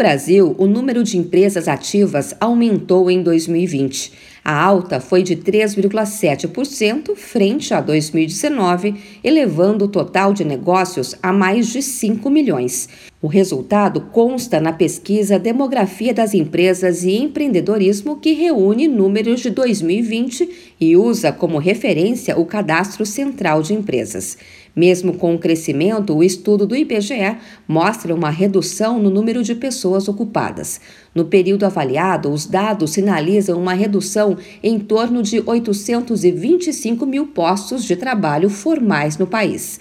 Brasil, o número de empresas ativas aumentou em 2020. A alta foi de 3,7% frente a 2019, elevando o total de negócios a mais de 5 milhões. O resultado consta na pesquisa Demografia das Empresas e Empreendedorismo, que reúne números de 2020 e usa como referência o Cadastro Central de Empresas. Mesmo com o crescimento, o estudo do IBGE mostra uma redução no número de pessoas ocupadas. No período avaliado, os dados sinalizam uma redução em torno de 825 mil postos de trabalho formais no país.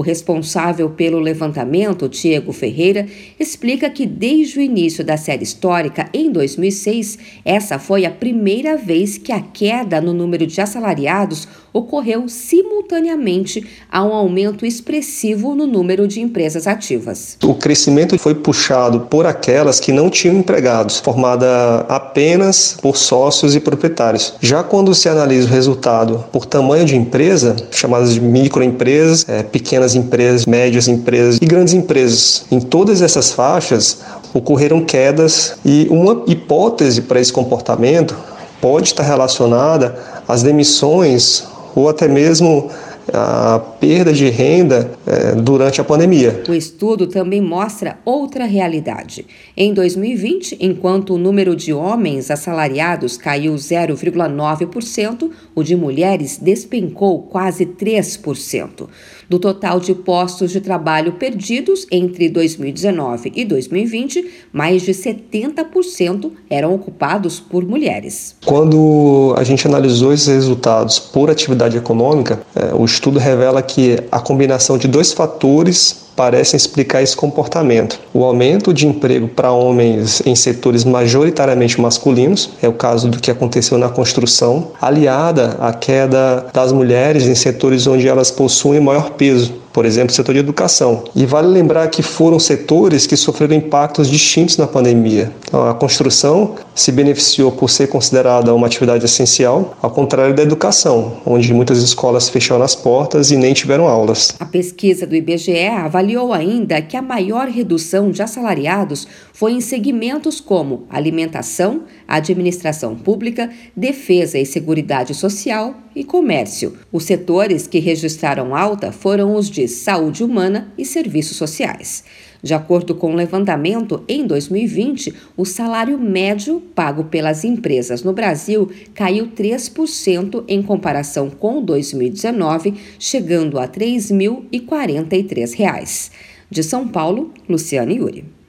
O responsável pelo levantamento, Diego Ferreira, explica que desde o início da série histórica, em 2006, essa foi a primeira vez que a queda no número de assalariados ocorreu simultaneamente a um aumento expressivo no número de empresas ativas. O crescimento foi puxado por aquelas que não tinham empregados, formada apenas por sócios e proprietários. Já quando se analisa o resultado por tamanho de empresa, chamadas de microempresas, é, pequenas empresas, médias empresas e grandes empresas, em todas essas faixas ocorreram quedas e uma hipótese para esse comportamento pode estar relacionada às demissões ou até mesmo a perda de renda é, durante a pandemia. O estudo também mostra outra realidade. Em 2020, enquanto o número de homens assalariados caiu 0,9%, o de mulheres despencou quase 3%. Do total de postos de trabalho perdidos entre 2019 e 2020, mais de 70% eram ocupados por mulheres. Quando a gente analisou esses resultados por atividade econômica, é, o estudo revela que a combinação de dois fatores parecem explicar esse comportamento. O aumento de emprego para homens em setores majoritariamente masculinos, é o caso do que aconteceu na construção, aliada à queda das mulheres em setores onde elas possuem maior peso, por exemplo, setor de educação. E vale lembrar que foram setores que sofreram impactos distintos na pandemia. Então, a construção se beneficiou por ser considerada uma atividade essencial, ao contrário da educação, onde muitas escolas fecharam as portas e nem tiveram aulas. A pesquisa do IBGE avaliou ainda que a maior redução de assalariados foi em segmentos como alimentação, administração pública, defesa e seguridade social e comércio. Os setores que registraram alta foram os de saúde humana e serviços sociais. De acordo com o levantamento, em 2020, o salário médio pago pelas empresas no Brasil caiu 3% em comparação com 2019, chegando a R$ 3.043. De São Paulo, Luciane Yuri.